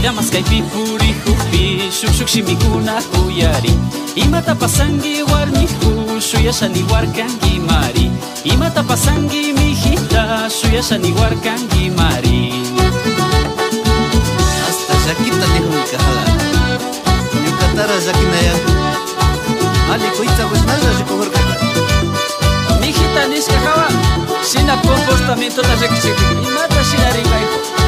Iramaskay pipu rikukpi Shukshuk Ima tapasangi Imata pasangi warmiku Shuyashani warkangi mari. Imata pasangi mijita Shuyashani warkangi mari. Hasta shakita lehun kahala Yukatara shakinaya Alikuita kushnalla rikukurkaka Mijita nishka hawa Shina comportamiento la rekichiki Imata shina rikaiku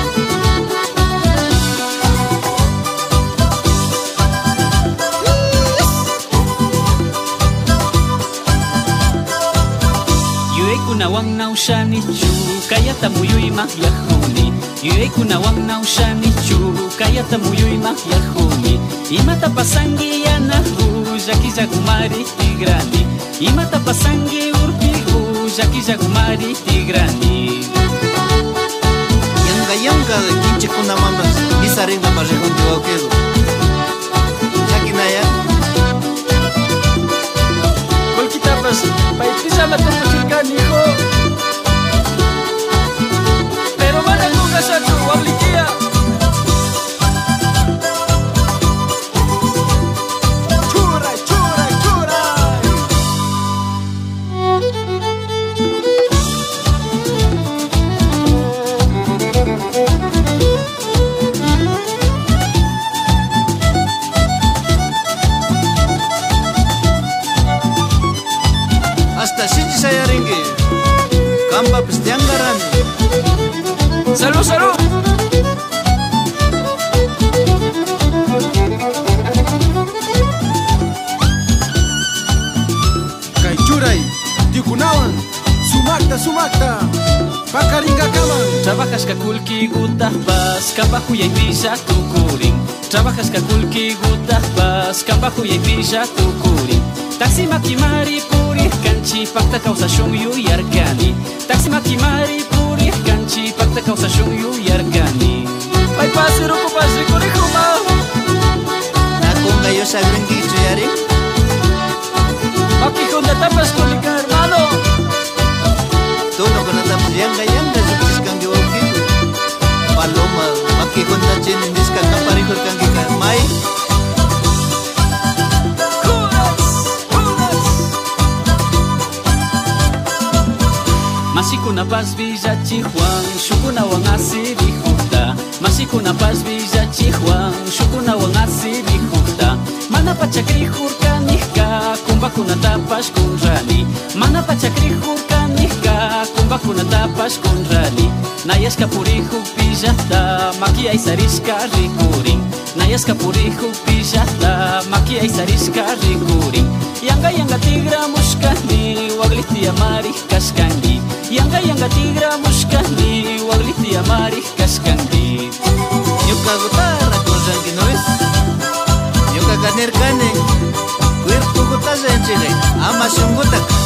Yueykunawan nawshanichu kayata muyuymaj yajuni Yueykunawan nawshanichu kayata muyuymaj yajuni Imatapas anki yanaju llakillakumari tigrani. Imatapas anki urpigu llakillakumari tigrani. Yanka yanka kinchikunamanpas isarinkapas rikunti wawkidu Chakinaya Kolkitapas mana nunca Nayaska purihu pijata, maki aisariska rikurin. Yanga yanga tigra muskani, wagliti amari kaskangi. Yanga yanga tigra muskani, wagliti amari kaskangi. Yuka gutara con rangi no es. Yuka ganer kane. Kuir pukuta zenchile. Ama shungutak.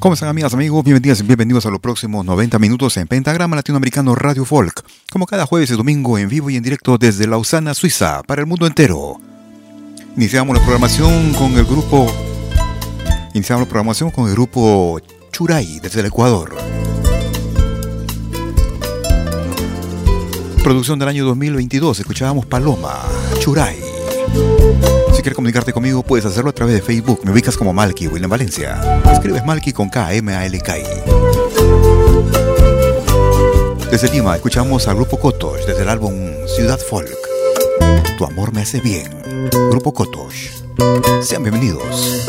¿Cómo están amigas, amigos? Bienvenidas y bienvenidos a los próximos 90 minutos en Pentagrama Latinoamericano Radio Folk, como cada jueves y domingo en vivo y en directo desde Lausana, Suiza, para el mundo entero. Iniciamos la programación con el grupo Iniciamos la programación con el grupo Churay desde el Ecuador. Producción del año 2022, escuchábamos Paloma, Churay. Si quieres comunicarte conmigo, puedes hacerlo a través de Facebook. Me ubicas como Malky, William Valencia. Escribes Malky con K, M, A, L, K. Desde Lima, escuchamos al Grupo Kotosh desde el álbum Ciudad Folk. Tu amor me hace bien. Grupo Kotosh. Sean bienvenidos.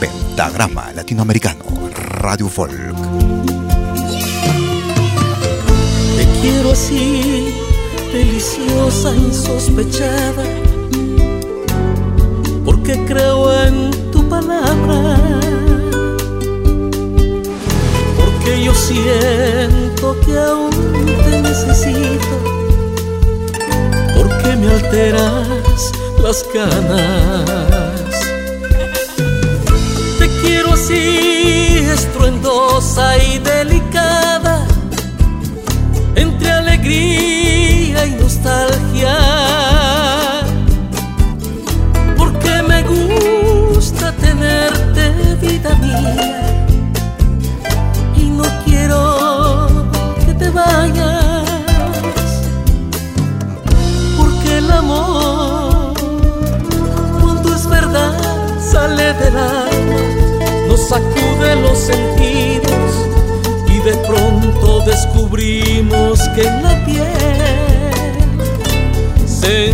Pentagrama Latinoamericano, Radio Folk. Te quiero así, deliciosa, insospechada porque creo porque yo siento que aún te necesito, porque me alteras las ganas. Te quiero así, estruendosa y delicada, entre alegría y nostalgia del alma nos sacude los sentidos y de pronto descubrimos que en la piel se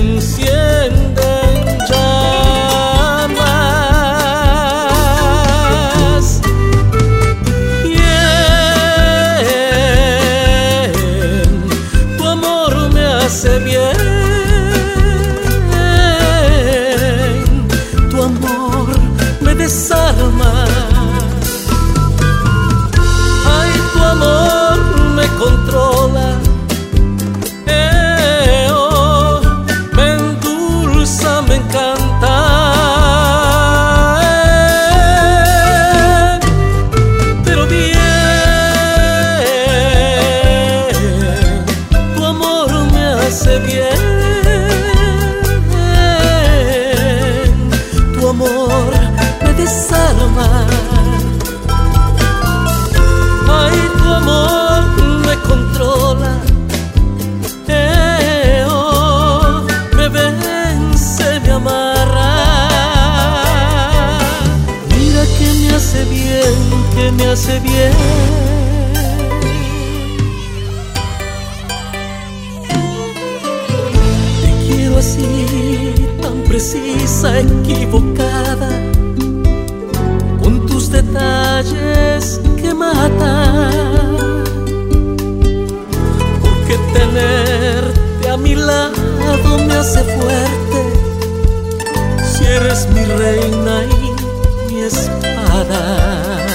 reina y mi espada.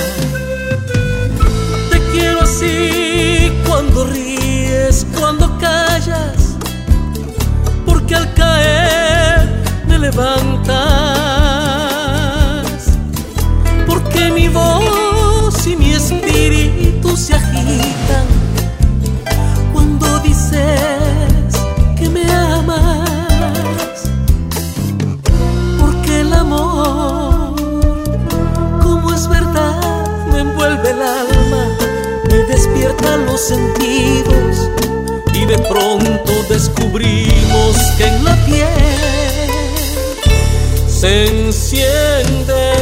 Te quiero así cuando ríes, cuando callas, porque al caer me levantas. despiertan los sentidos y de pronto descubrimos que en la piel se enciende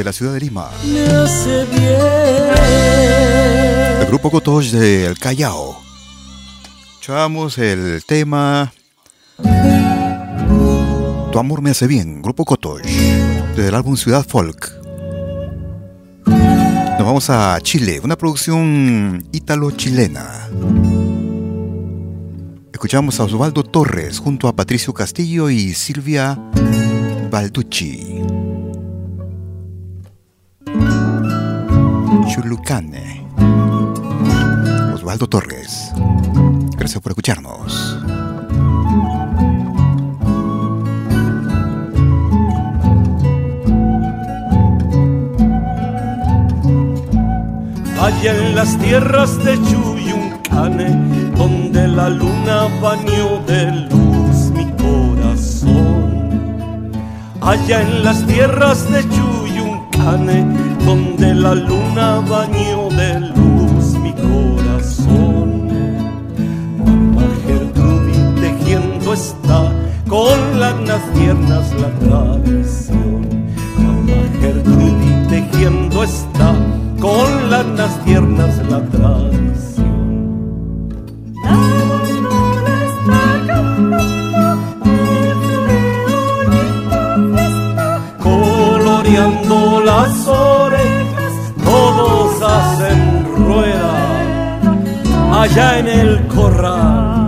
Desde la ciudad de Lima, me hace bien. el grupo Cotoche del Callao. Escuchamos el tema Tu amor me hace bien, grupo Cotoche, del álbum Ciudad Folk. Nos vamos a Chile, una producción ítalo-chilena. Escuchamos a Osvaldo Torres junto a Patricio Castillo y Silvia Balducci. Chulucane. Osvaldo Torres. Gracias por escucharnos. Allá en las tierras de Chuyuncane, donde la luna bañó de luz mi corazón. Allá en las tierras de Chuyuncane, donde la luna bañó de luz mi corazón. Mamá Gertrudis tejiendo está con las tiernas la tradición. Mamá Gertrudis tejiendo está con las tiernas la tradición. Coloreando las allá en el corral.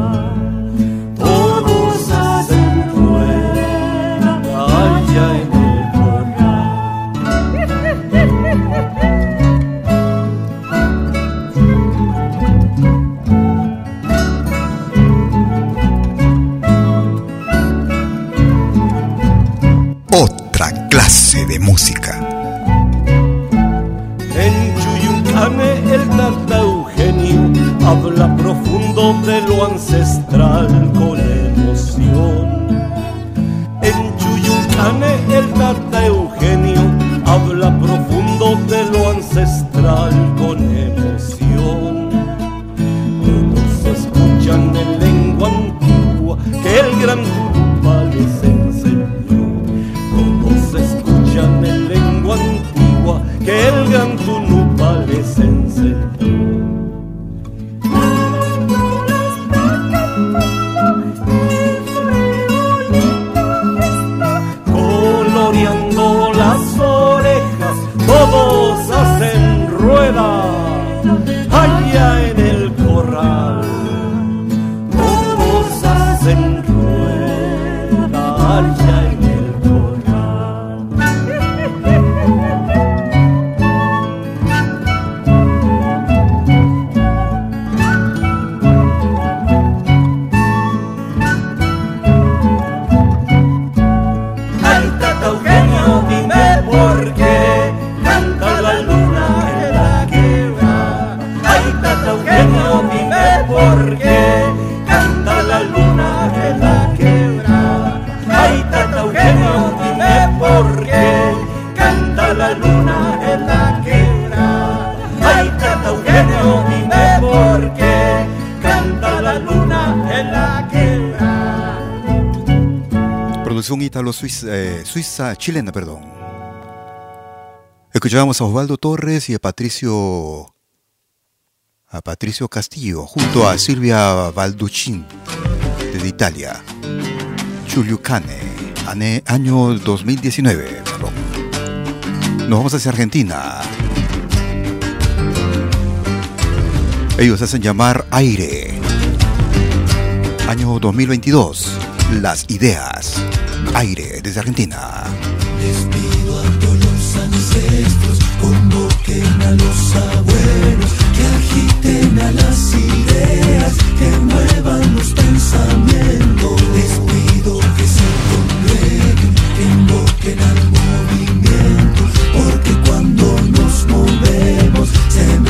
Eh, suiza, chilena, perdón. Escuchábamos a Osvaldo Torres y a Patricio. a Patricio Castillo, junto a Silvia Balducin, desde Italia. Chuliucane, ane- año 2019, perdón. Nos vamos hacia Argentina. Ellos hacen llamar Aire. Año 2022. Las ideas. Aire desde Argentina. Les pido a todos los ancestros, convoquen a los abuelos, que agiten a las ideas, que muevan los pensamientos. Les pido que se congreguen, que invoquen al movimiento, porque cuando nos movemos se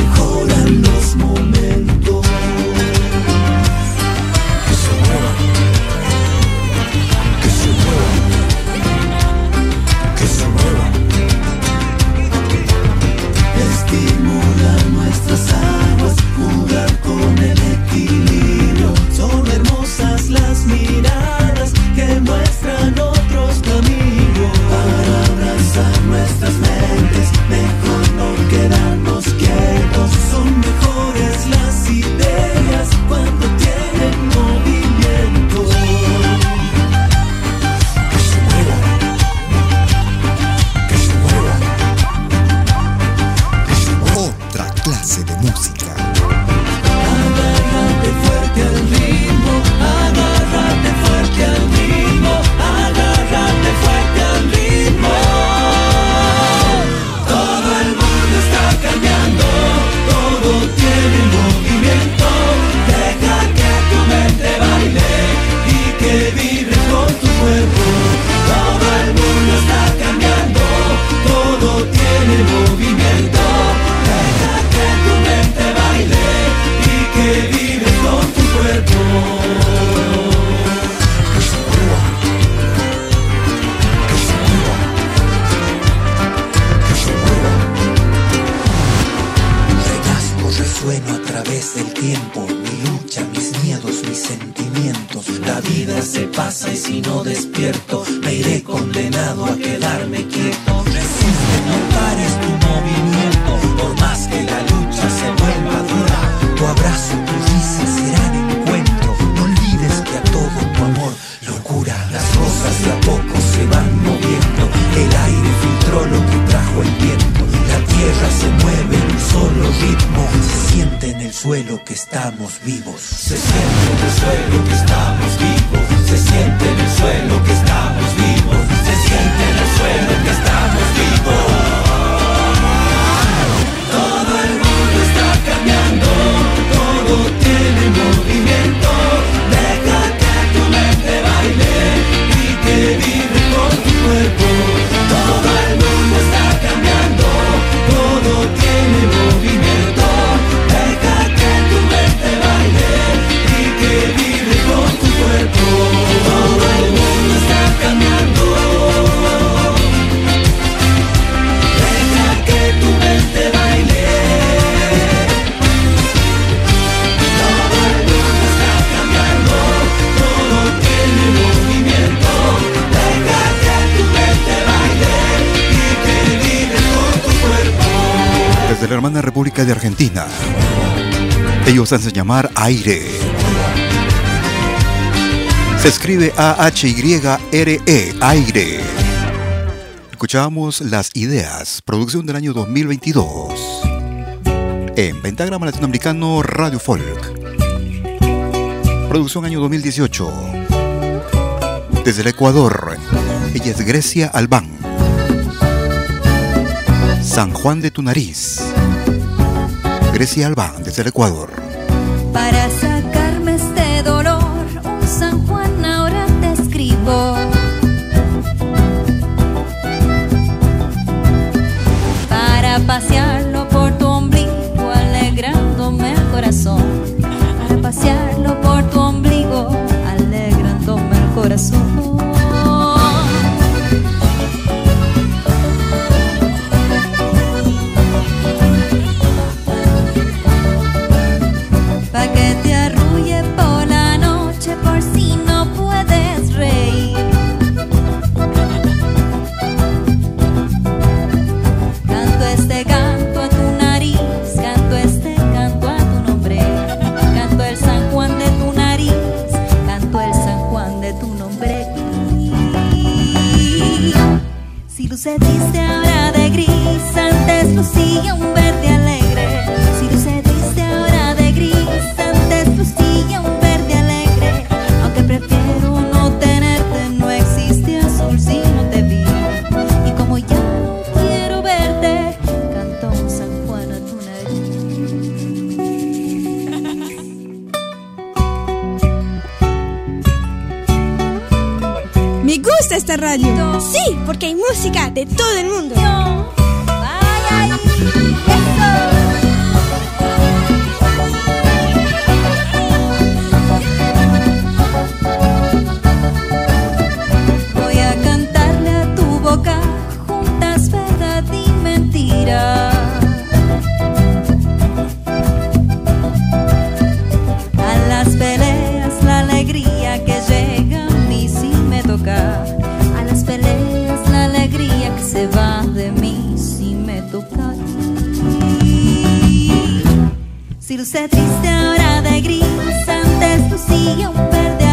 a quedarme quieto. Resiste, no pares tu movimiento, por más que la lucha se vuelva dura, tu abrazo, tu risa serán encuentro. No olvides que a todo tu amor locura, las cosas de a poco se van moviendo, el aire filtró lo que trajo el viento. La tierra se mueve en un solo ritmo, se siente en el suelo que estamos vivos. Se siente en el suelo que estamos vivos, se siente en el suelo que estamos vivos, siente en el suelo que estamos vivos. Desde la hermana República de Argentina. Ellos hacen llamar aire. Se escribe A-H-Y-R-E, aire. Escuchamos Las Ideas, producción del año 2022. En Pentagrama Latinoamericano Radio Folk. Producción año 2018. Desde el Ecuador, ella es Grecia Albán. San Juan de tu nariz. Grecia Albán, desde el Ecuador. Para Sí, porque hay música de todo el mundo. Luce triste ahora de gris, antes lucía un verde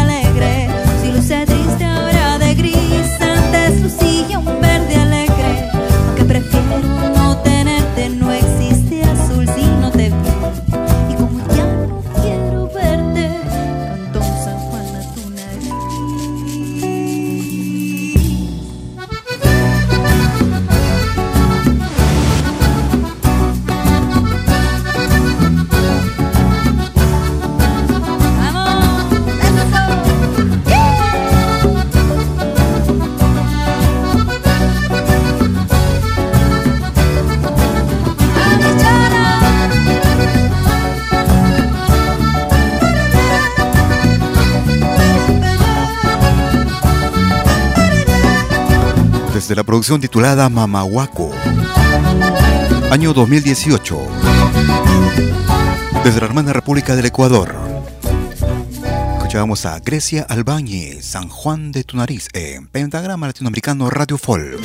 la producción titulada Mamahuaco. Año 2018. Desde la hermana República del Ecuador. Escuchábamos a Grecia Albañez, San Juan de tu nariz, en Pentagrama Latinoamericano Radio Folk.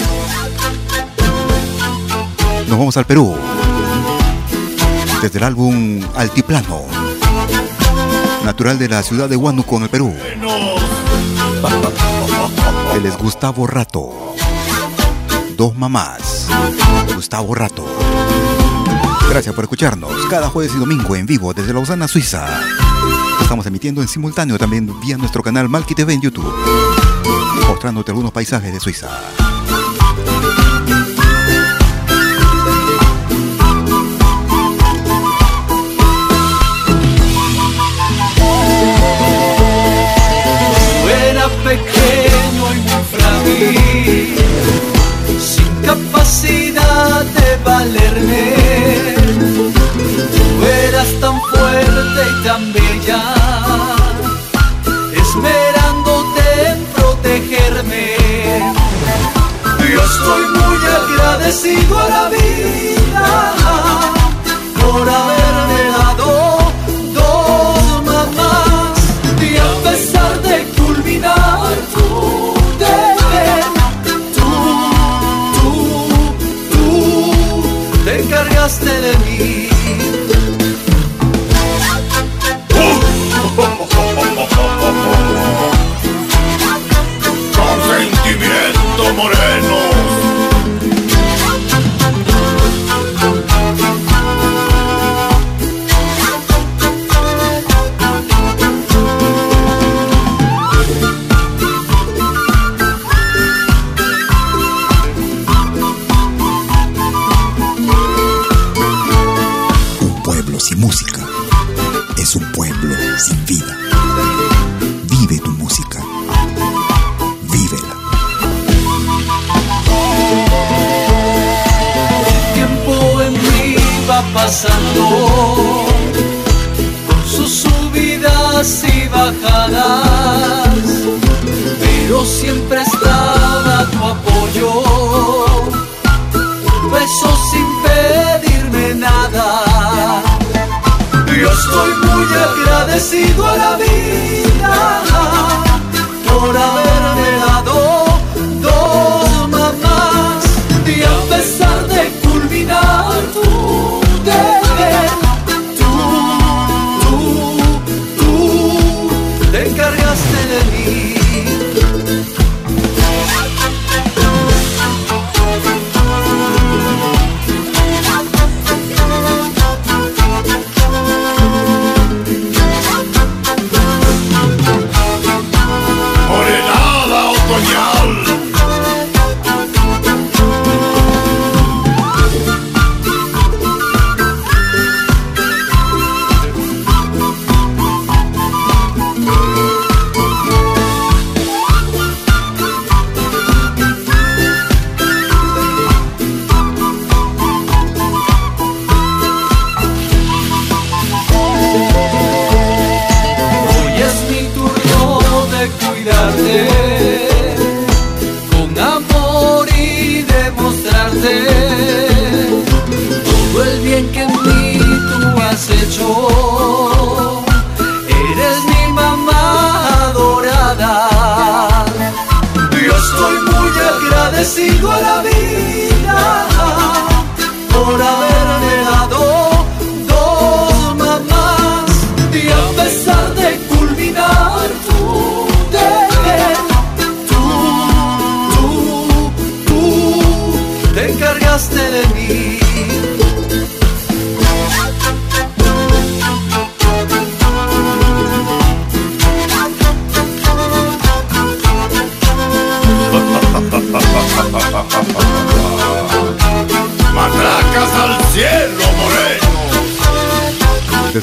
Nos vamos al Perú. Desde el álbum Altiplano. Natural de la ciudad de Huánuco, en el Perú. Él es Gustavo Rato. Dos mamás. Gustavo Rato. Gracias por escucharnos cada jueves y domingo en vivo desde Lausana, Suiza. Estamos emitiendo en simultáneo también vía nuestro canal Malki TV en YouTube, mostrándote algunos paisajes de Suiza. Capacidad de valerme. Tú eras tan fuerte y tan bella, esperándote en protegerme. Yo estoy muy agradecido a la vida sentimiento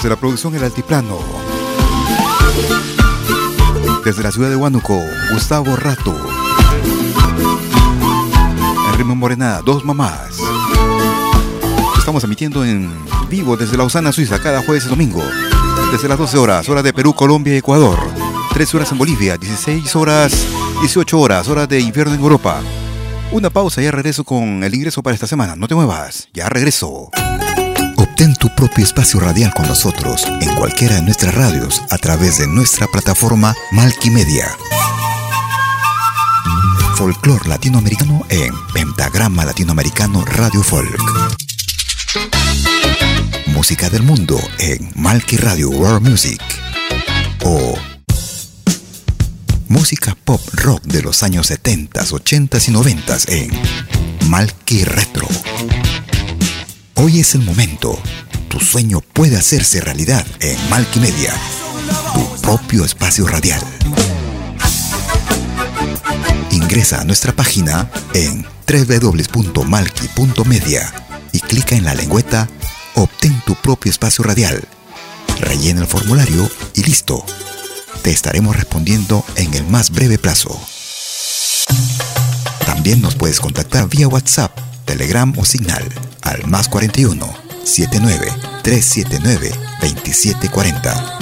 Desde la producción El Altiplano. Desde la ciudad de Huánuco, Gustavo Rato. En ritmo Morena, dos mamás. Estamos emitiendo en vivo desde Lausana, Suiza, cada jueves y domingo. Desde las 12 horas, hora de Perú, Colombia y Ecuador. 13 horas en Bolivia, 16 horas, 18 horas, hora de invierno en Europa. Una pausa y ya regreso con el ingreso para esta semana. No te muevas, ya regreso. Obtén tu propio espacio radial con nosotros en cualquiera de nuestras radios a través de nuestra plataforma Malkimedia. Folklore latinoamericano en Pentagrama Latinoamericano Radio Folk. Música del mundo en Malki Radio World Music. O música pop rock de los años 70, 80 y 90 en Malki Retro. Hoy es el momento. Tu sueño puede hacerse realidad en Malki Media, tu propio espacio radial. Ingresa a nuestra página en www.malki.media y clica en la lengüeta Obtén tu propio espacio radial. Rellena el formulario y listo. Te estaremos respondiendo en el más breve plazo. También nos puedes contactar vía WhatsApp, Telegram o Signal al más 41 79 379 2740.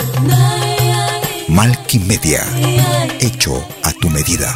Malky Media. Hecho a tu medida.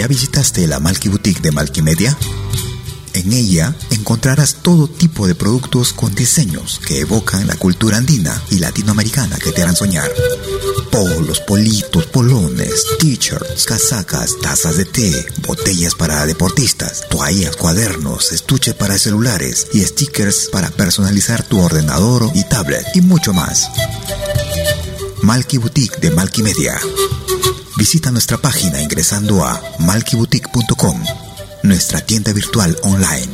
Ya visitaste la Malky Boutique de Malky Media? En ella encontrarás todo tipo de productos con diseños que evocan la cultura andina y latinoamericana que te harán soñar. Polos, politos, polones, t-shirts, casacas, tazas de té, botellas para deportistas, toallas, cuadernos, estuches para celulares y stickers para personalizar tu ordenador y tablet y mucho más. Malky Boutique de Malky Media. Visita nuestra página ingresando a malkyboutique.com, nuestra tienda virtual online.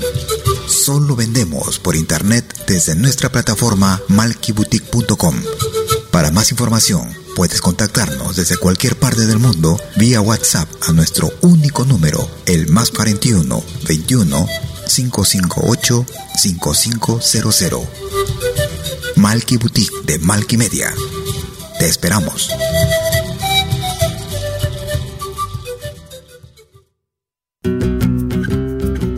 Solo vendemos por internet desde nuestra plataforma malkyboutique.com. Para más información, puedes contactarnos desde cualquier parte del mundo vía WhatsApp a nuestro único número, el más 41 21 558 5500. Malky Boutique de Malky Media. Te esperamos.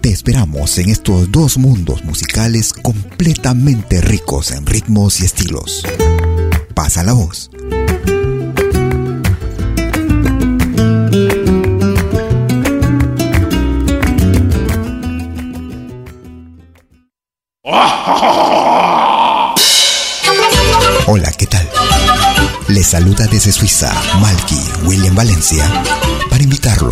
Te esperamos en estos dos mundos musicales completamente ricos en ritmos y estilos. Pasa la voz. Hola, ¿qué tal? Les saluda desde Suiza Malky William Valencia para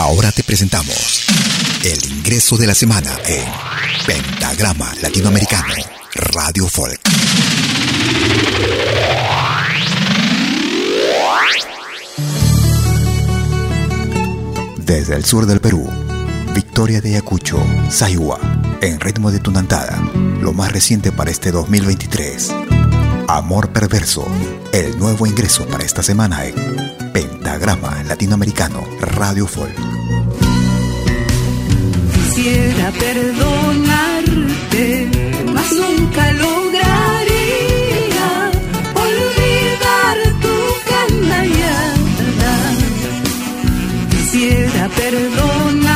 Ahora te presentamos el ingreso de la semana en Pentagrama Latinoamericano Radio Folk. Desde el sur del Perú, Victoria de Ayacucho, Saiwa, en ritmo de tunantada, lo más reciente para este 2023. Amor Perverso, el nuevo ingreso para esta semana en Pentagrama Latinoamericano Radio Folk. Quisiera perdonarte, mas nunca lograría olvidar tu canallada. Quisiera perdonarte,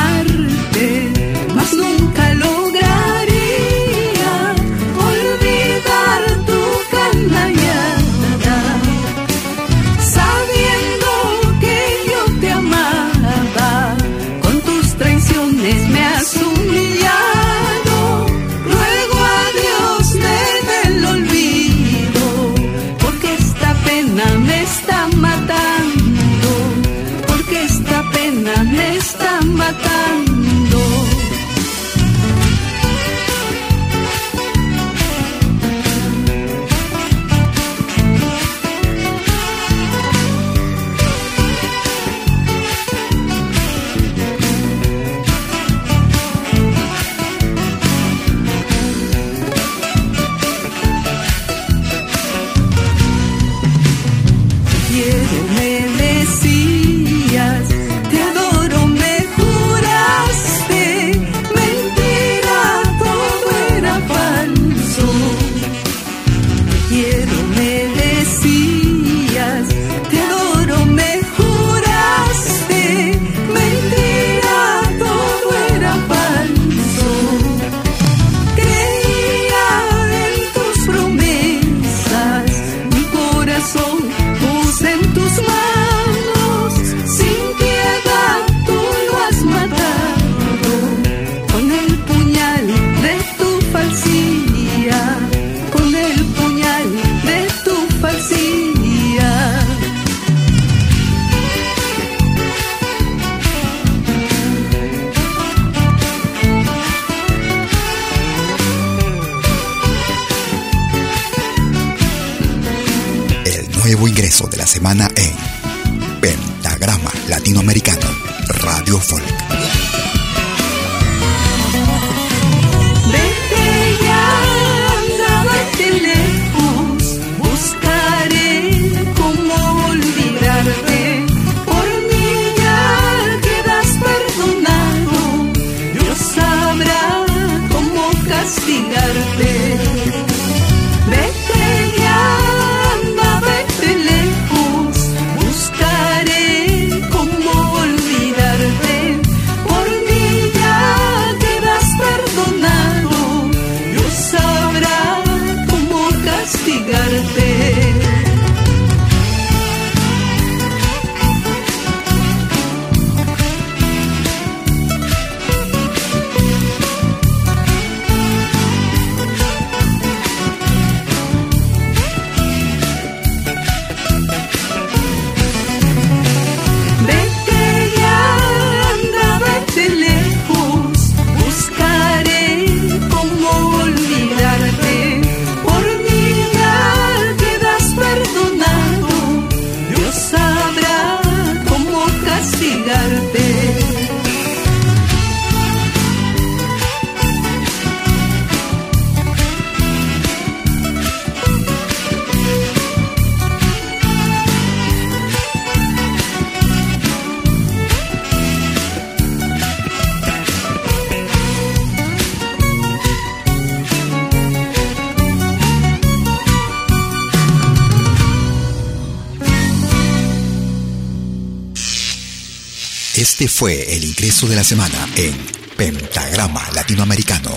ingreso de la semana en Pentagrama Latinoamericano,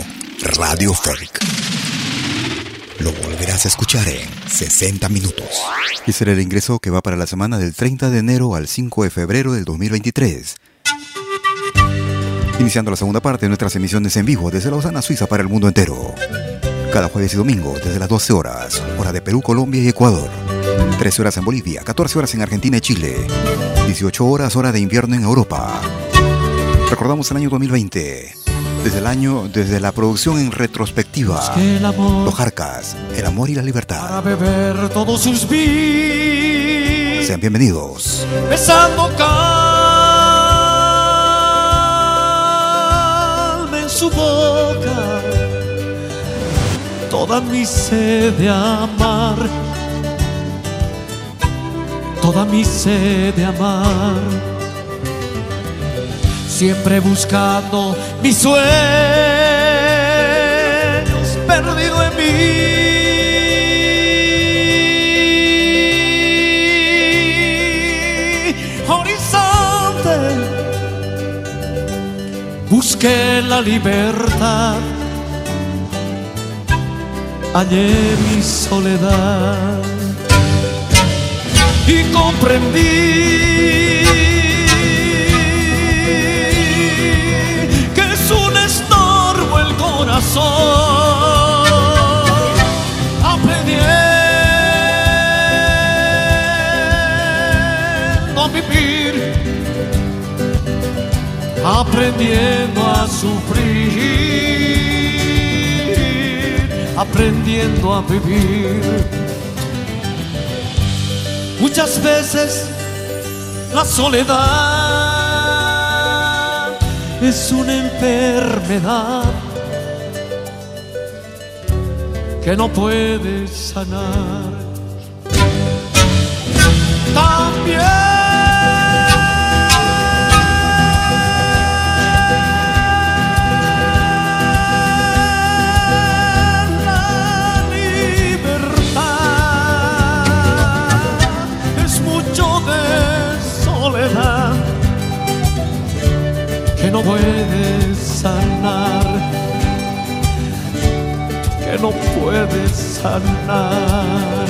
Radio Folk. Lo volverás a escuchar en 60 minutos. Y será el ingreso que va para la semana del 30 de enero al 5 de febrero del 2023. Iniciando la segunda parte de nuestras emisiones en vivo desde Lausana, Suiza para el mundo entero. Cada jueves y domingo desde las 12 horas, hora de Perú, Colombia y Ecuador. 13 horas en Bolivia, 14 horas en Argentina y Chile. 18 horas hora de invierno en Europa. Recordamos el año 2020. Desde el año, desde la producción en retrospectiva. Los Jarcas, el amor y la libertad. Para beber todos sus vidas. Sean bienvenidos. Besando calma en su boca. Toda mi sed de amar. Toda mi sed de amar siempre buscando mis sueños perdido en mí. Horizonte, busqué la libertad, hallé mi soledad. Y comprendí aprendiendo a vivir, aprendiendo a sufrir, aprendiendo a vivir. Muchas veces la soledad es una enfermedad que no puedes sanar. También la libertad es mucho de soledad que no puedes sanar que no puedes sanar.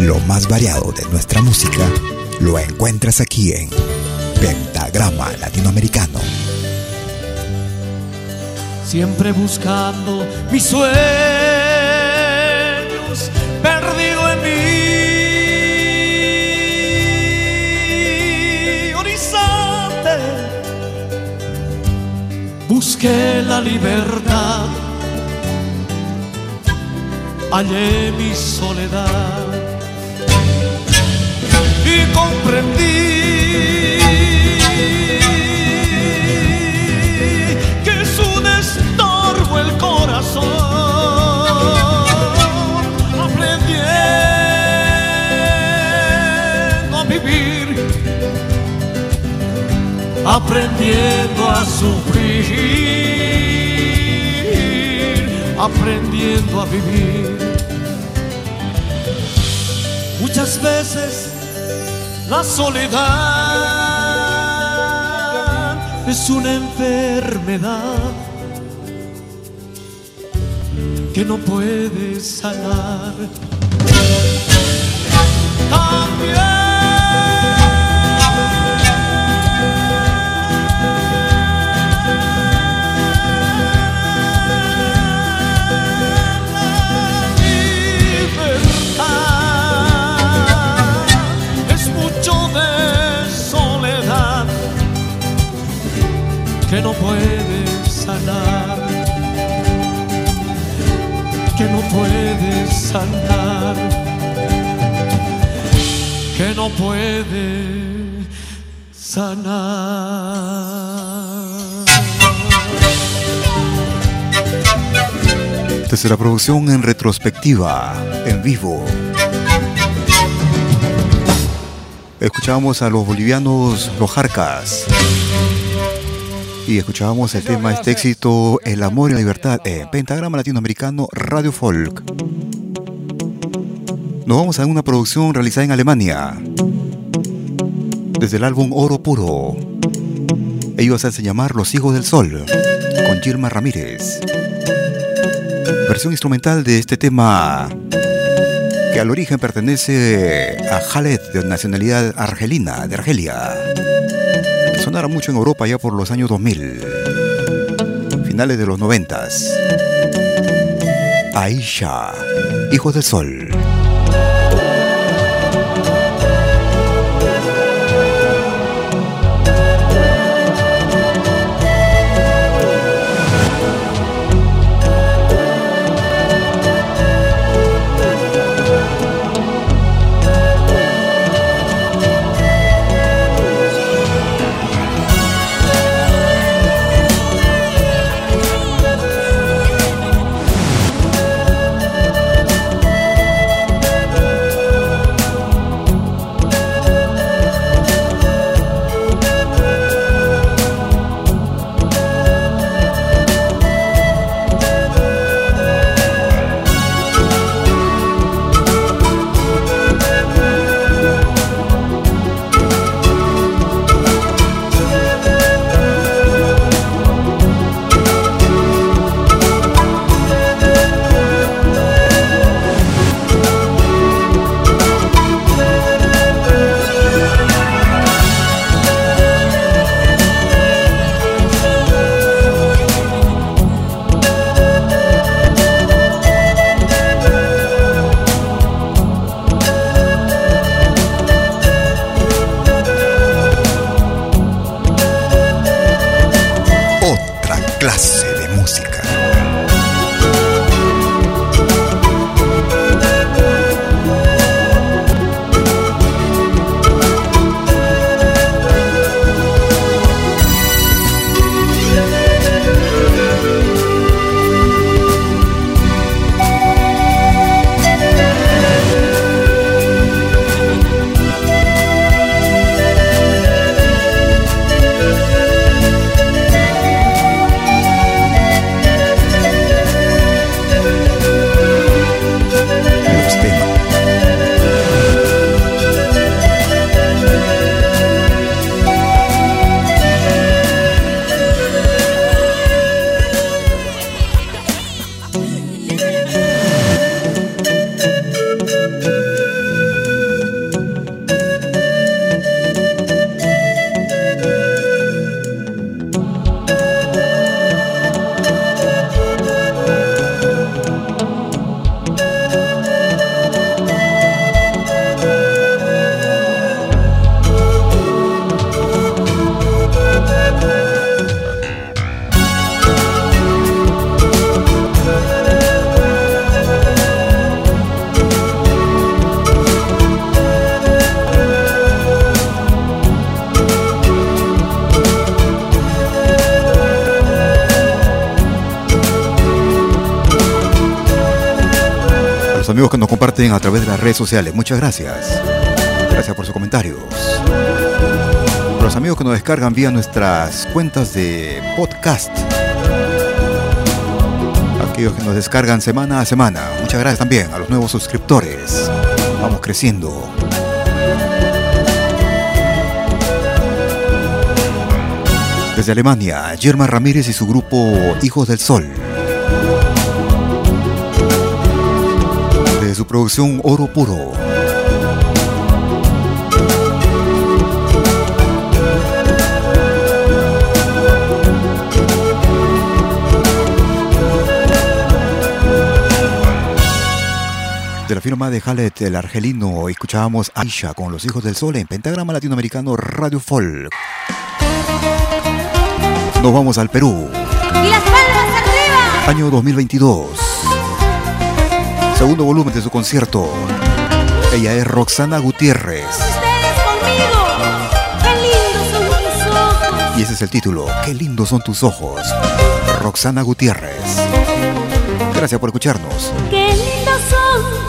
Lo más variado de nuestra música lo encuentras aquí en Pentagrama Latinoamericano. Siempre buscando mis sueños busqué la libertad, hallé mi soledad. Y comprendí aprendiendo a sufrir aprendiendo a vivir muchas veces la soledad es una enfermedad que no puedes sanar. libertad sanar, que no puedes sanar, que no puedes sanar. Tercera producción en retrospectiva, en vivo. Escuchamos a los bolivianos Los Jarcas. Y escuchábamos el tema, este éxito, El amor y la libertad, en Pentagrama Latinoamericano Radio Folk. Nos vamos a una producción realizada en Alemania. Desde el álbum Oro Puro. Ellos hacen llamar Los Hijos del Sol, con Gilma Ramírez. Versión instrumental de este tema, que al origen pertenece a Khaled, de nacionalidad argelina, de Argelia. Sonara mucho en Europa ya por los años 2000, finales de los 90. Aisha, Hijos del Sol. Comparten a través de las redes sociales. Muchas gracias. Gracias por sus comentarios. Los amigos que nos descargan vía nuestras cuentas de podcast. Aquellos que nos descargan semana a semana. Muchas gracias también a los nuevos suscriptores. Vamos creciendo. Desde Alemania, Germa Ramírez y su grupo Hijos del Sol. Su producción Oro Puro. De la firma de Halet, el argelino, escuchábamos Aisha con los Hijos del Sol en Pentagrama Latinoamericano Radio Folk. Nos vamos al Perú. ¡Y las palmas arriba! Año 2022. Segundo volumen de su concierto. Ella es Roxana Gutiérrez. Ustedes conmigo. ¡Qué lindos son tus ojos! Y ese es el título. Qué lindos son tus ojos. Roxana Gutiérrez. Gracias por escucharnos. ¡Qué lindos son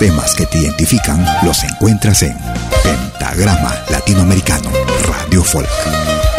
temas que te identifican los encuentras en Pentagrama Latinoamericano Radio Folk.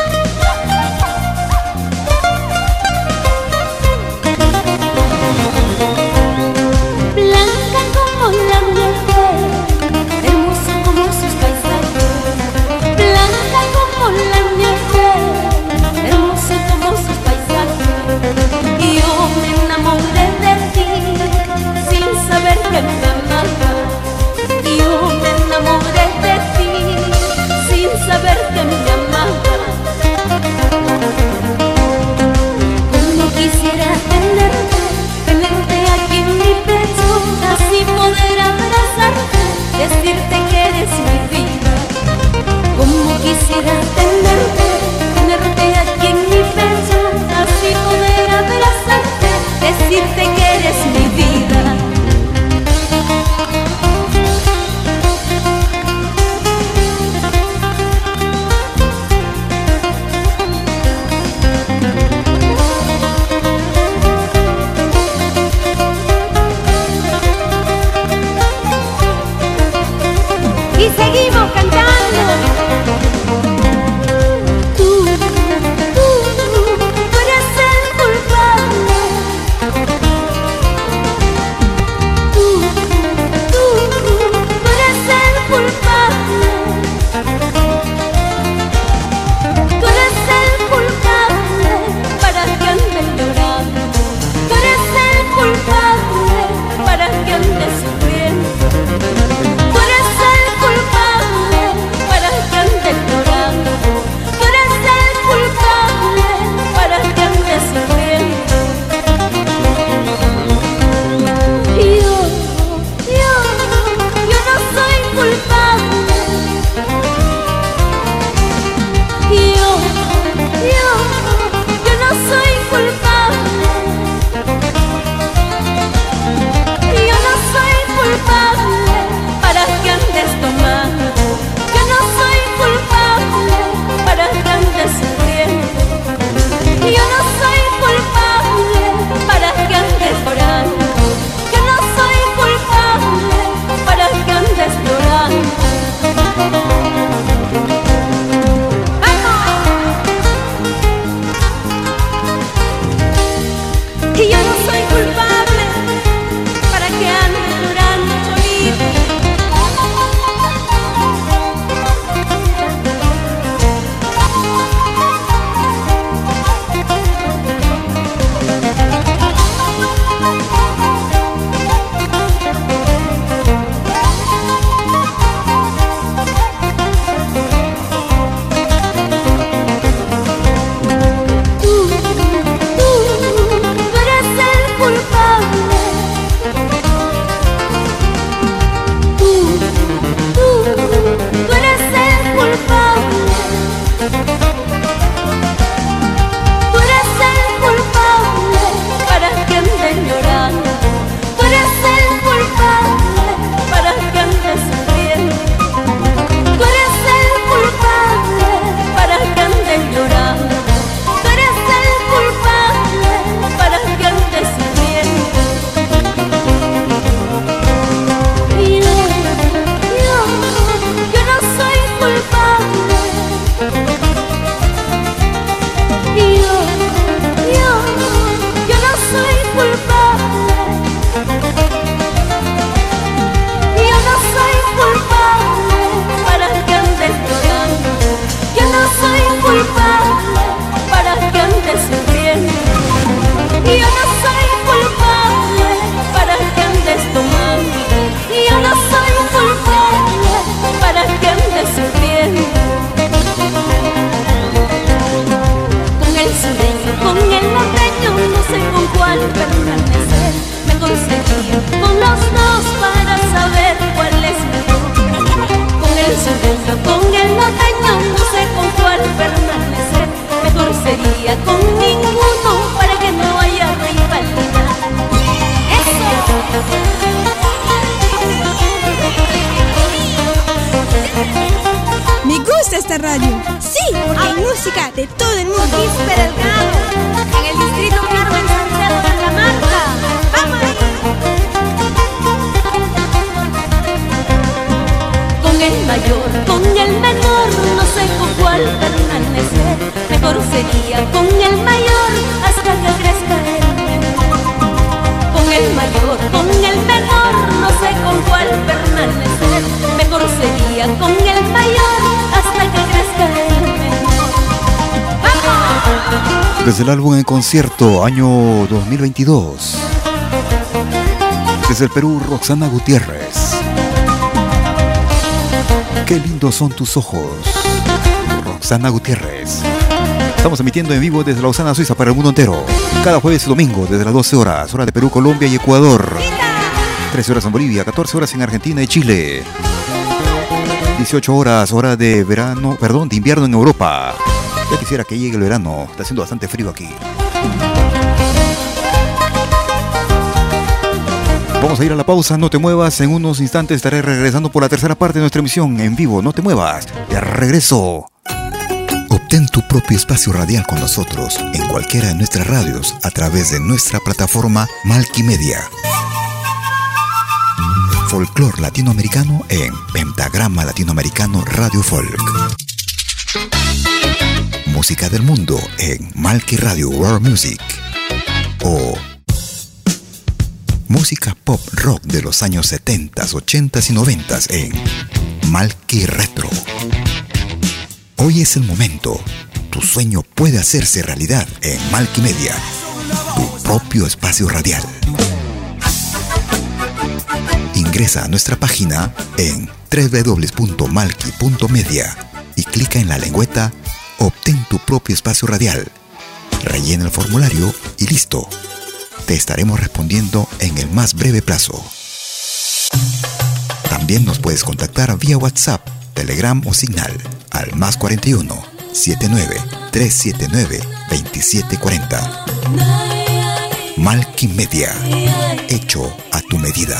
Concierto, año 2022. Desde el Perú, Roxana Gutiérrez. Qué lindos son tus ojos. Roxana Gutiérrez. Estamos emitiendo en vivo desde Lausana, Suiza para el mundo entero. Cada jueves y domingo desde las 12 horas, hora de Perú, Colombia y Ecuador. 13 horas en Bolivia, 14 horas en Argentina y Chile. 18 horas, hora de verano, perdón, de invierno en Europa. Ya quisiera que llegue el verano, está haciendo bastante frío aquí. A ir a la pausa, no te muevas. En unos instantes estaré regresando por la tercera parte de nuestra emisión en vivo. No te muevas. De regreso. Obtén tu propio espacio radial con nosotros en cualquiera de nuestras radios a través de nuestra plataforma Malkimedia. Folclor latinoamericano en Pentagrama Latinoamericano Radio Folk. Música del mundo en Malki Radio World Music. O música de los años 70, 80 y 90 en Malki Retro. Hoy es el momento. Tu sueño puede hacerse realidad en Malki Media, tu propio espacio radial. Ingresa a nuestra página en www.malki.media y clica en la lengüeta Obtén tu propio espacio radial. Rellena el formulario y listo. Te estaremos respondiendo en el más breve plazo. También nos puedes contactar vía WhatsApp, Telegram o Signal al más 41 79 379 2740. Malky Media, hecho a tu medida.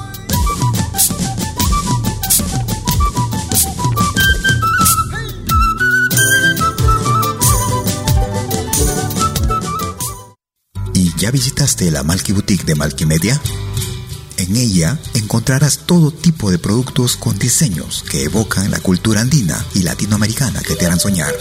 Ya visitaste la Malki Boutique de Malkimedia? En ella encontrarás todo tipo de productos con diseños que evocan la cultura andina y latinoamericana que te harán soñar.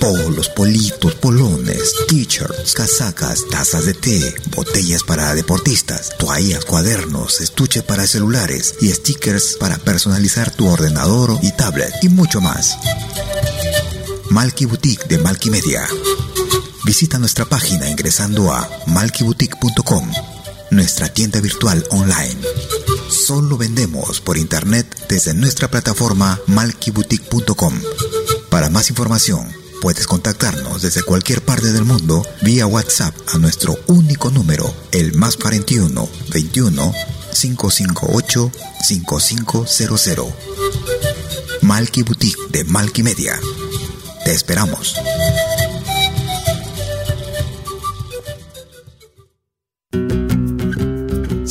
Polos, politos, polones, t-shirts, casacas, tazas de té, botellas para deportistas, toallas, cuadernos, estuche para celulares y stickers para personalizar tu ordenador y tablet y mucho más. Malki Boutique de Malkimedia. Visita nuestra página ingresando a malkiboutique.com, nuestra tienda virtual online. Solo vendemos por internet desde nuestra plataforma malkiboutique.com. Para más información, puedes contactarnos desde cualquier parte del mundo vía WhatsApp a nuestro único número, el más 41 21 558 5500. Malki Boutique de Malki Media. Te esperamos.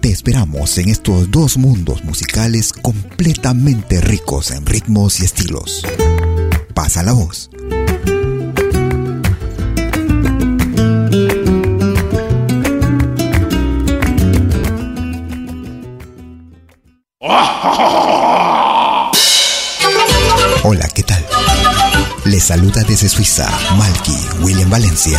Te esperamos en estos dos mundos musicales completamente ricos en ritmos y estilos. Pasa la voz. Hola, ¿qué tal? Les saluda desde Suiza Malky William Valencia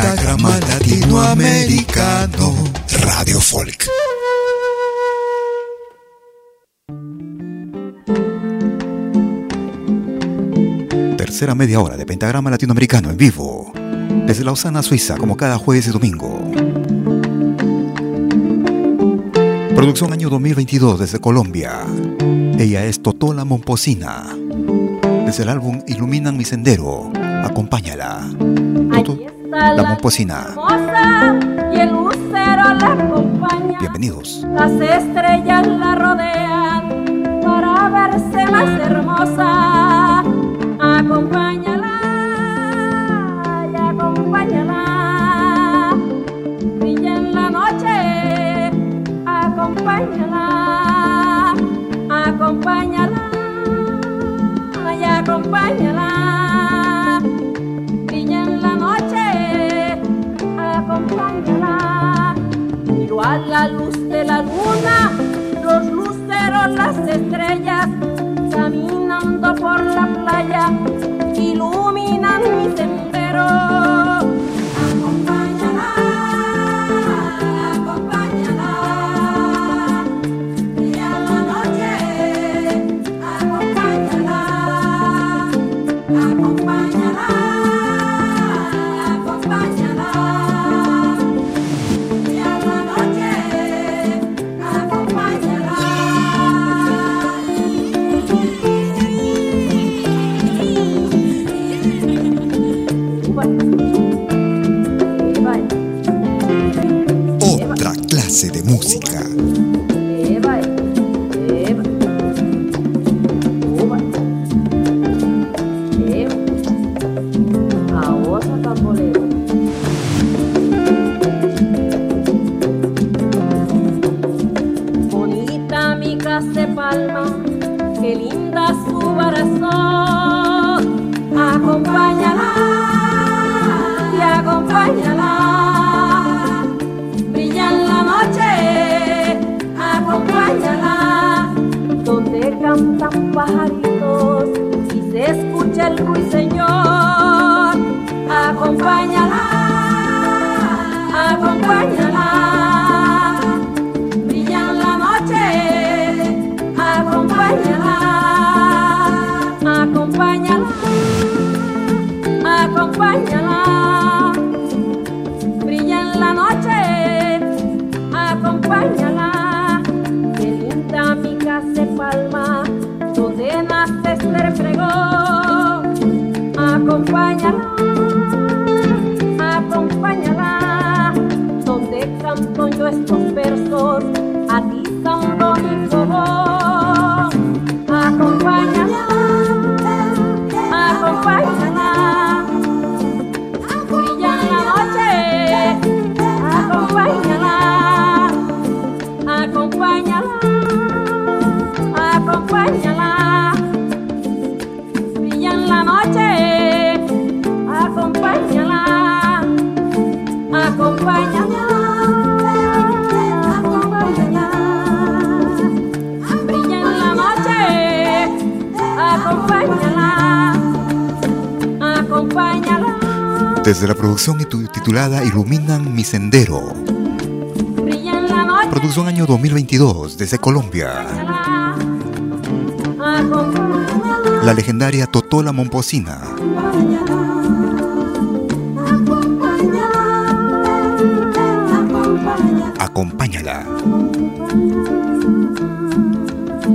Pentagrama Latinoamericano Radio Folk. Tercera media hora de Pentagrama Latinoamericano en vivo. Desde Lausana, Suiza, como cada jueves y domingo. Producción año 2022 desde Colombia. Ella es Totola Momposina. Desde el álbum Iluminan mi sendero. Acompáñala. Toto, la Momposina. Y el lucero la acompaña. Bienvenidos. Las estrellas la rodean para verse más hermosa. Acompáñala por la playa, iluminan mi sendero. Música. Desde la producción itu- titulada Iluminan mi sendero. Producción año 2022 desde Colombia. La legendaria Totola Momposina. Acompáñala.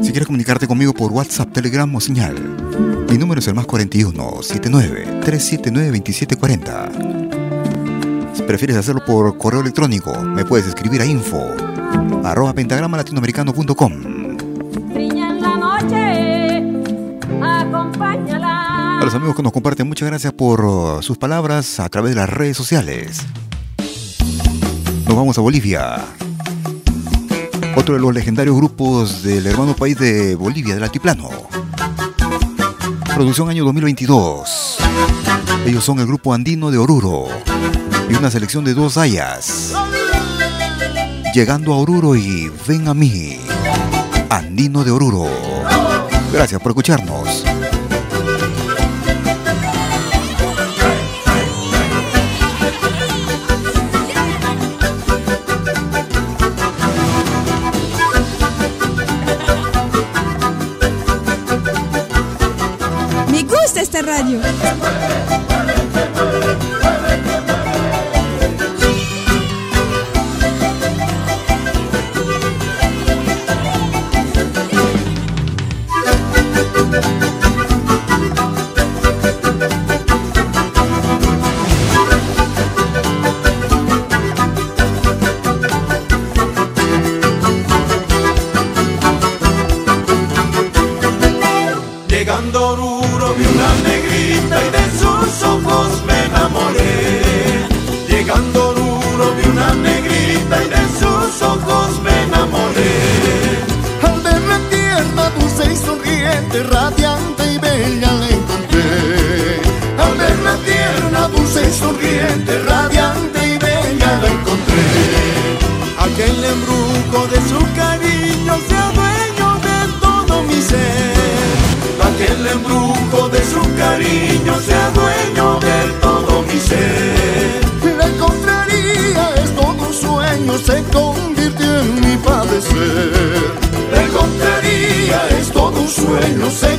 Si quieres comunicarte conmigo por WhatsApp, Telegram o señal, mi número es el más 41 79 379 2740. Si prefieres hacerlo por correo electrónico, me puedes escribir a info arroba pentagrama latinoamericano.com. Brilla en la noche, acompáñala. A los amigos que nos comparten, muchas gracias por sus palabras a través de las redes sociales. Nos vamos a Bolivia. Otro de los legendarios grupos del hermano país de Bolivia, del Altiplano. Producción año 2022. Ellos son el grupo andino de Oruro y una selección de dos hayas. Llegando a Oruro y ven a mí, andino de Oruro. Gracias por escucharnos. Convirtió en padecer. Es todo un sueño, se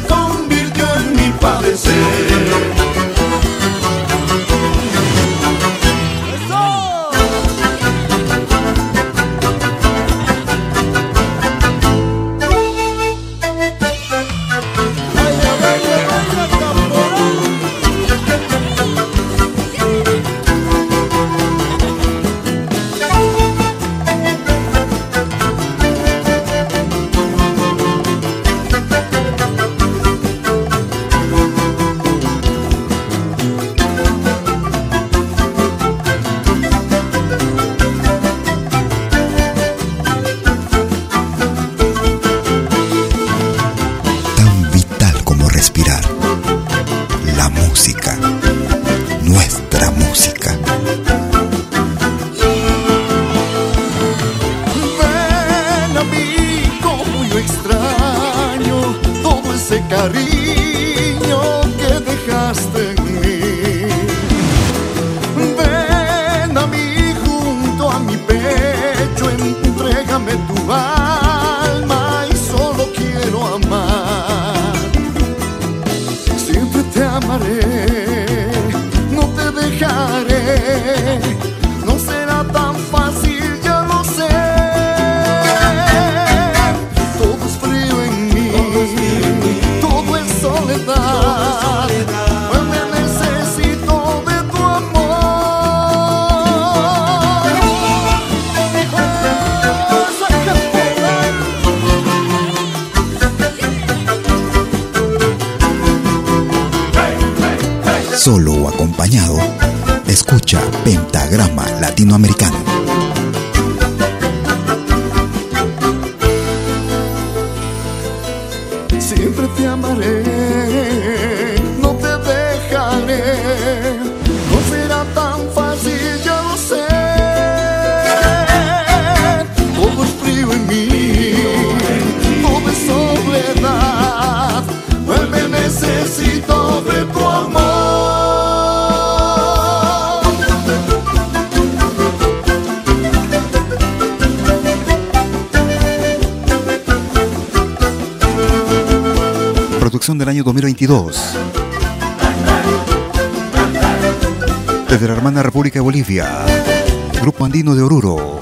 Grupo Andino de Oruro.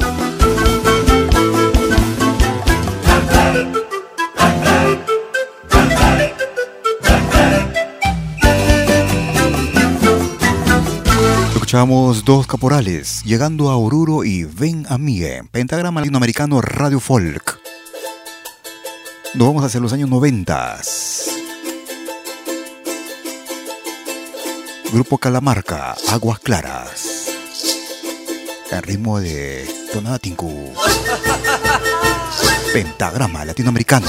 Escuchamos dos caporales llegando a Oruro y ven a mí en Pentagrama Latinoamericano Radio Folk. Nos vamos hacia los años 90. Grupo Calamarca, Aguas Claras al ritmo de Tonatinku. Pentagrama latinoamericano.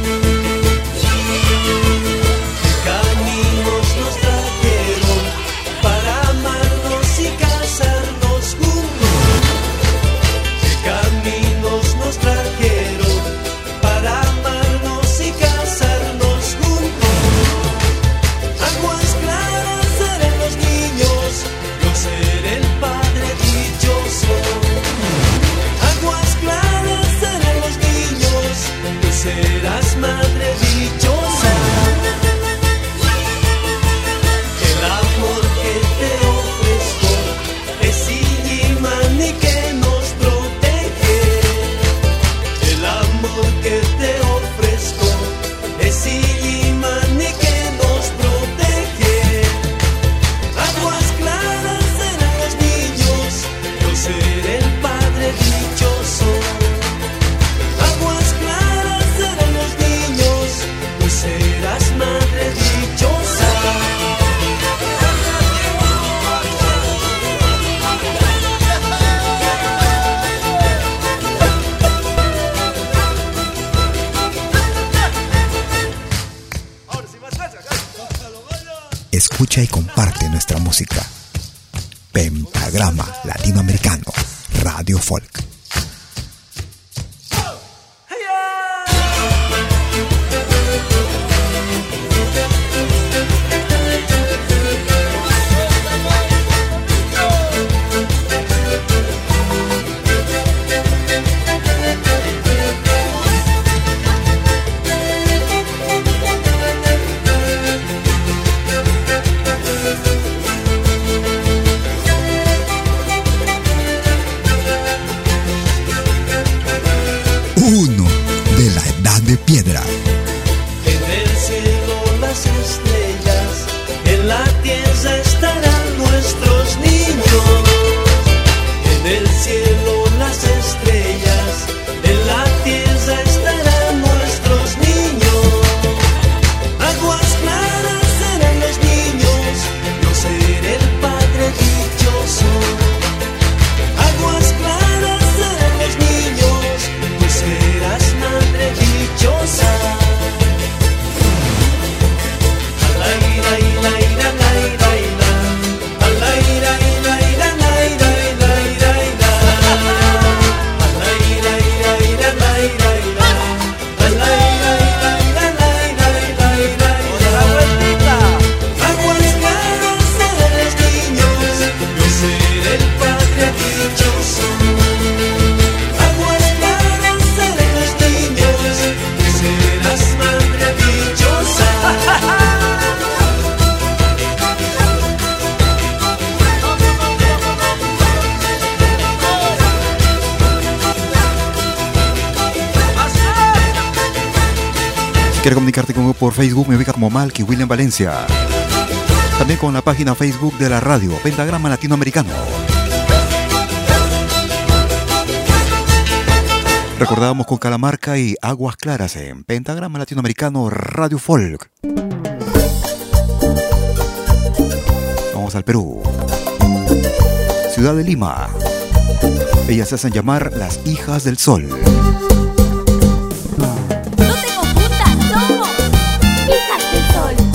música. Facebook me ubica como Malky William Valencia. También con la página Facebook de la radio, Pentagrama Latinoamericano. Recordábamos con Calamarca y Aguas Claras en Pentagrama Latinoamericano Radio Folk. Vamos al Perú. Ciudad de Lima. Ellas se hacen llamar las hijas del sol.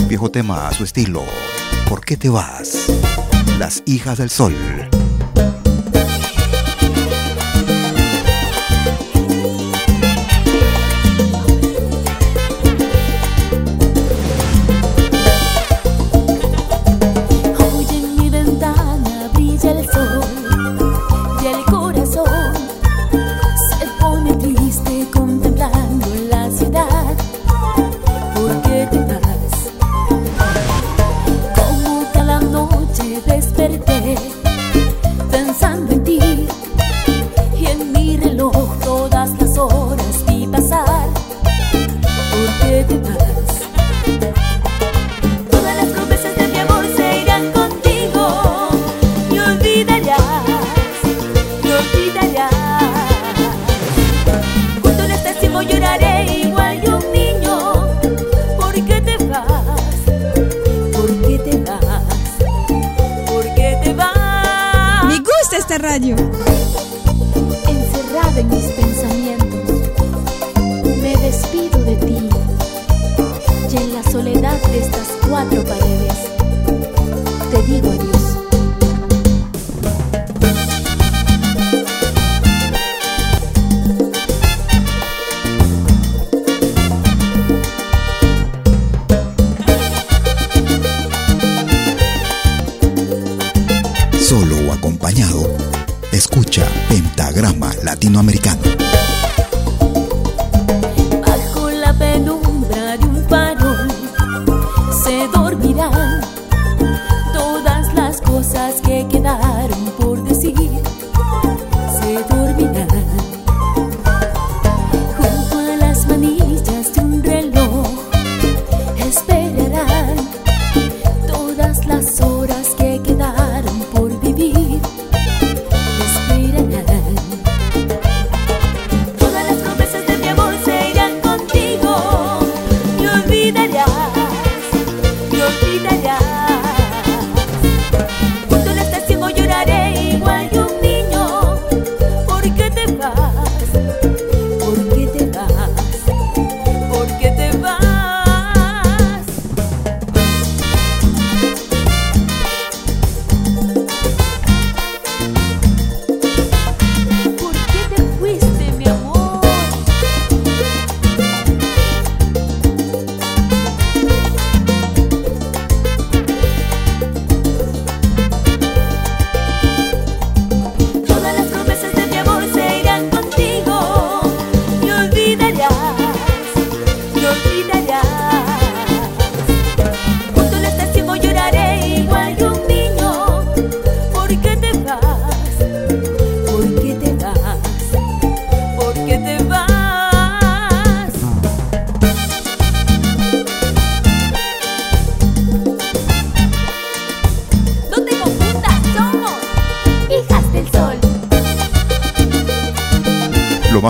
viejo tema a su estilo. ¿Por qué te vas? Las hijas del sol. Rádio.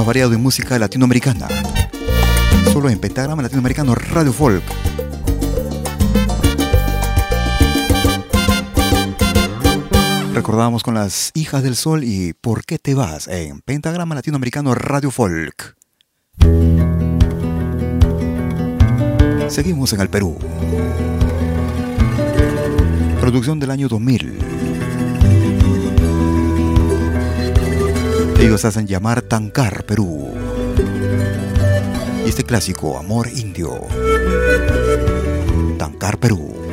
variado de música latinoamericana. Solo en Pentagrama Latinoamericano Radio Folk. Recordamos con las Hijas del Sol y ¿Por qué te vas? en Pentagrama Latinoamericano Radio Folk. Seguimos en el Perú. Producción del año 2000. Ellos hacen llamar Tancar, Perú. Y este clásico, Amor Indio. Tancar, Perú.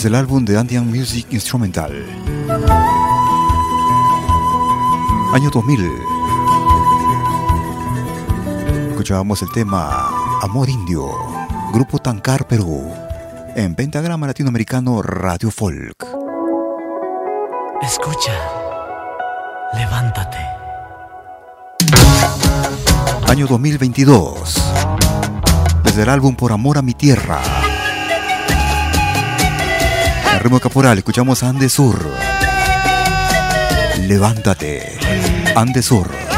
Desde el álbum de Andean Music Instrumental. Año 2000. Escuchábamos el tema Amor Indio, Grupo Tancar Perú, en Pentagrama Latinoamericano Radio Folk. Escucha, levántate. Año 2022. Desde el álbum Por Amor a mi Tierra. Ritmo caporal escuchamos Andesur. Levántate. Andesur.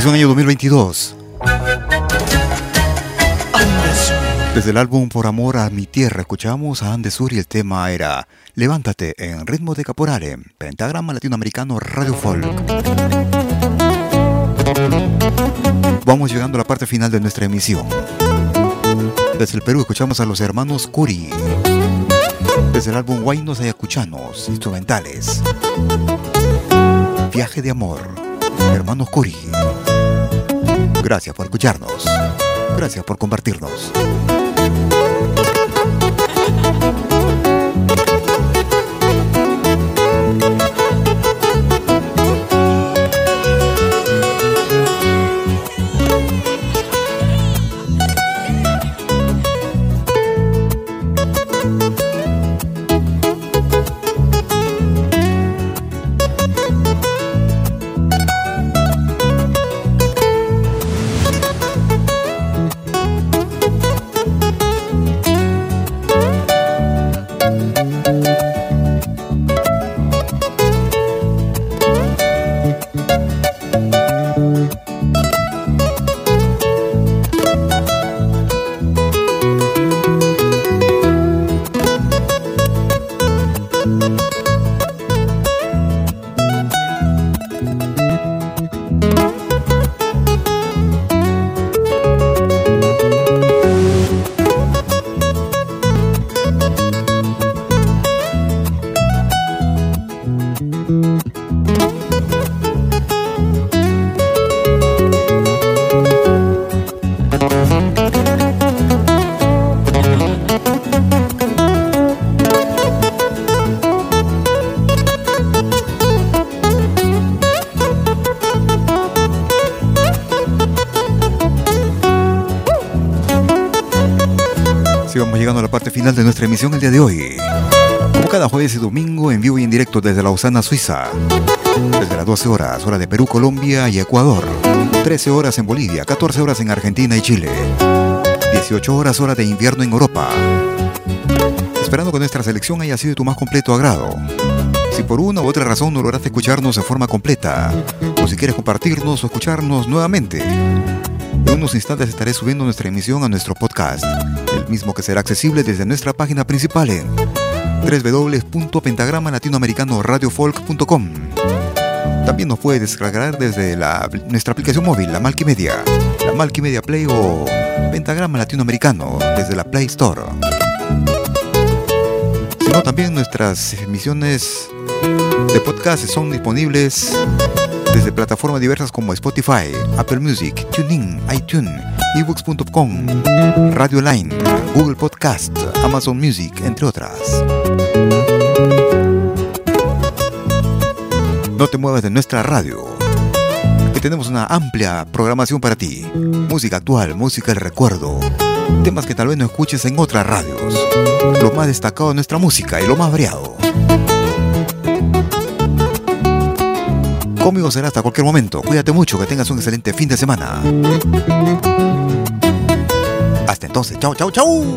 Producción año 2022. Desde el álbum Por Amor a mi Tierra escuchamos a Andesur y el tema era Levántate en ritmo de caporale, pentagrama latinoamericano Radio Folk. Vamos llegando a la parte final de nuestra emisión. Desde el Perú escuchamos a los hermanos Curi. Desde el álbum Guaynos Ayacuchanos, instrumentales. Viaje de amor, hermanos Curi. Gracias por escucharnos. Gracias por compartirnos. Vamos llegando a la parte final de nuestra emisión el día de hoy. Cada jueves y domingo, en vivo y en directo desde Lausana, Suiza. Desde las 12 horas, hora de Perú, Colombia y Ecuador. 13 horas en Bolivia, 14 horas en Argentina y Chile. 18 horas, hora de invierno en Europa. Esperando que nuestra selección haya sido de tu más completo agrado. Si por una u otra razón no lograste escucharnos de forma completa, o si quieres compartirnos o escucharnos nuevamente, en unos instantes estaré subiendo nuestra emisión a nuestro podcast, mismo que será accesible desde nuestra página principal en www.pentagramalatinoamericanoradiofolk.com. También nos puede descargar desde la, nuestra aplicación móvil, la Malquimedia, la Malquimedia Play o Pentagrama Latinoamericano desde la Play Store. Sino también nuestras emisiones de podcast son disponibles desde plataformas diversas como Spotify, Apple Music, TuneIn, iTunes, ebooks.com, Radio Line, Google Podcast, Amazon Music, entre otras. No te muevas de nuestra radio, que tenemos una amplia programación para ti. Música actual, música del recuerdo, temas que tal vez no escuches en otras radios. Lo más destacado de nuestra música y lo más variado. Conmigo será hasta cualquier momento. Cuídate mucho, que tengas un excelente fin de semana. Hasta entonces, chao, chao, chao.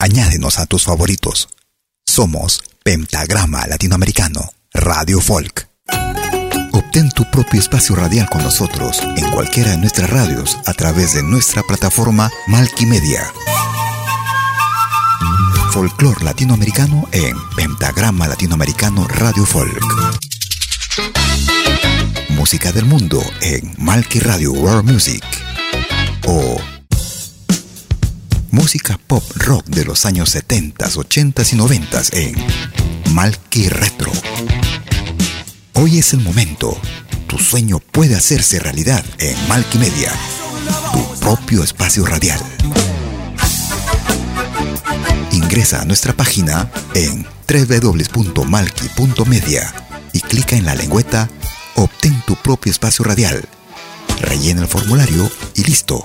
añádenos a tus favoritos. Somos Pentagrama Latinoamericano, Radio Folk. Obtén tu propio espacio radial con nosotros en cualquiera de nuestras radios a través de nuestra plataforma Malquimedia. Folclor latinoamericano en Pentagrama Latinoamericano Radio Folk. Música del mundo en Malqui Radio World Music. O música pop rock de los años 70, 80 y 90 en Malqui Retro. Hoy es el momento. Tu sueño puede hacerse realidad en Malqui Media, tu propio espacio radial. Ingresa a nuestra página en www.malki.media y clica en la lengüeta Obtén tu propio espacio radial. Rellena el formulario y listo.